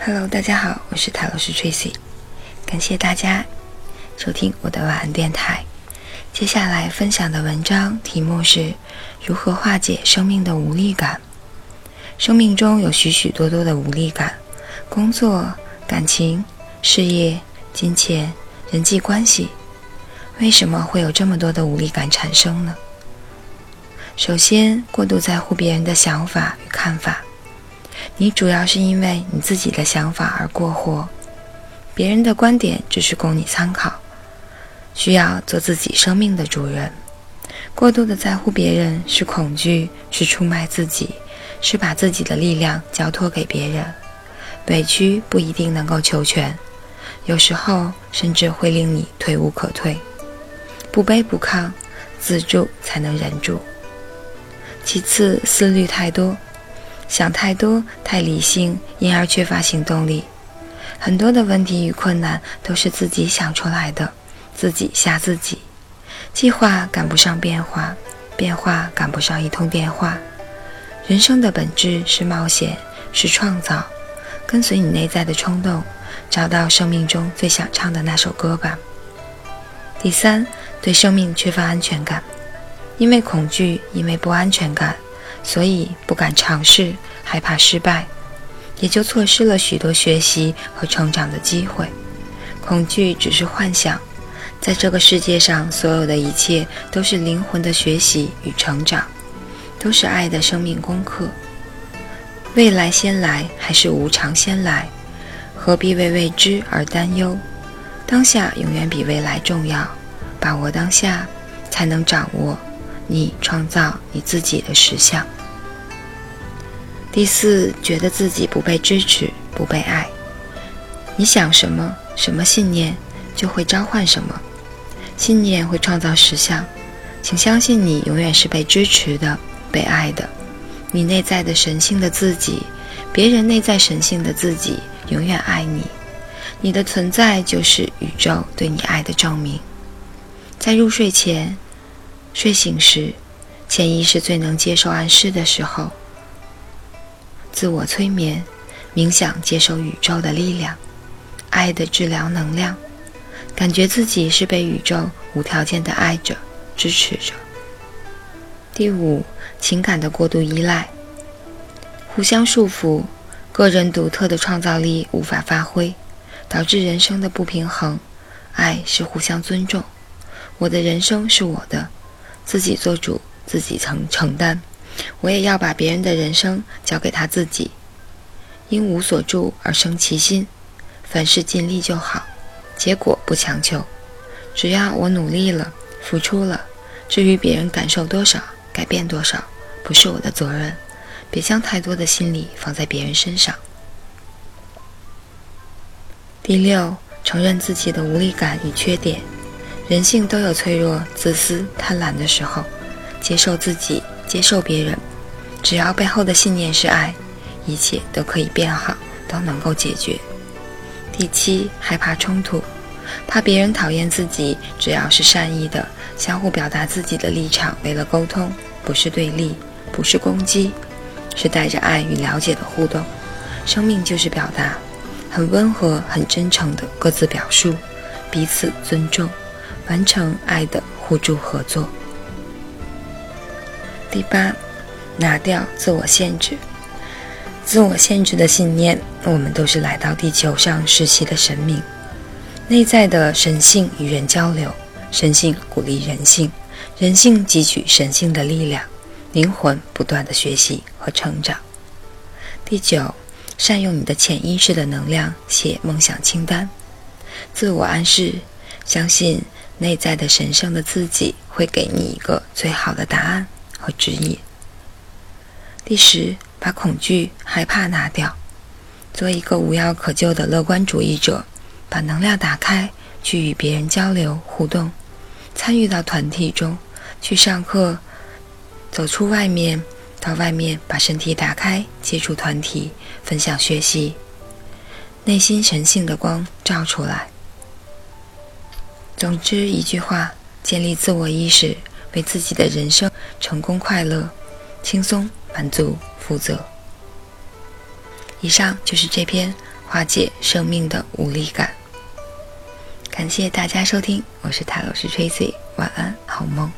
Hello，大家好，我是塔罗斯 Tracy，感谢大家收听我的晚安电台。接下来分享的文章题目是如何化解生命的无力感。生命中有许许多多的无力感，工作、感情、事业、金钱、人际关系，为什么会有这么多的无力感产生呢？首先，过度在乎别人的想法与看法。你主要是因为你自己的想法而过活，别人的观点只是供你参考。需要做自己生命的主人。过度的在乎别人是恐惧，是出卖自己，是把自己的力量交托给别人。委屈不一定能够求全，有时候甚至会令你退无可退。不卑不亢，自助才能忍住。其次，思虑太多。想太多，太理性，因而缺乏行动力。很多的问题与困难都是自己想出来的，自己吓自己。计划赶不上变化，变化赶不上一通电话。人生的本质是冒险，是创造。跟随你内在的冲动，找到生命中最想唱的那首歌吧。第三，对生命缺乏安全感，因为恐惧，因为不安全感。所以不敢尝试，害怕失败，也就错失了许多学习和成长的机会。恐惧只是幻想，在这个世界上，所有的一切都是灵魂的学习与成长，都是爱的生命功课。未来先来还是无常先来？何必为未知而担忧？当下永远比未来重要，把握当下，才能掌握。你创造你自己的实相。第四，觉得自己不被支持、不被爱。你想什么，什么信念就会召唤什么，信念会创造实相。请相信，你永远是被支持的、被爱的。你内在的神性的自己，别人内在神性的自己，永远爱你。你的存在就是宇宙对你爱的证明。在入睡前。睡醒时，潜意识最能接受暗示的时候。自我催眠、冥想，接受宇宙的力量、爱的治疗能量，感觉自己是被宇宙无条件的爱着、支持着。第五，情感的过度依赖，互相束缚，个人独特的创造力无法发挥，导致人生的不平衡。爱是互相尊重，我的人生是我的。自己做主，自己承承担。我也要把别人的人生交给他自己。因无所住而生其心，凡事尽力就好，结果不强求。只要我努力了，付出了，至于别人感受多少，改变多少，不是我的责任。别将太多的心理放在别人身上。第六，承认自己的无力感与缺点。人性都有脆弱、自私、贪婪的时候，接受自己，接受别人，只要背后的信念是爱，一切都可以变好，都能够解决。第七，害怕冲突，怕别人讨厌自己，只要是善意的，相互表达自己的立场，为了沟通，不是对立，不是攻击，是带着爱与了解的互动。生命就是表达，很温和、很真诚的各自表述，彼此尊重。完成爱的互助合作。第八，拿掉自我限制。自我限制的信念，我们都是来到地球上实习的神明，内在的神性与人交流，神性鼓励人性，人性汲取神性的力量，灵魂不断的学习和成长。第九，善用你的潜意识的能量，写梦想清单，自我暗示，相信。内在的神圣的自己会给你一个最好的答案和指引。第十，把恐惧、害怕拿掉，做一个无药可救的乐观主义者，把能量打开，去与别人交流互动，参与到团体中，去上课，走出外面，到外面把身体打开，接触团体，分享学习，内心神性的光照出来。总之一句话，建立自我意识，为自己的人生成功、快乐、轻松、满足负责。以上就是这篇化解生命的无力感。感谢大家收听，我是塔老师 Tracy，晚安，好梦。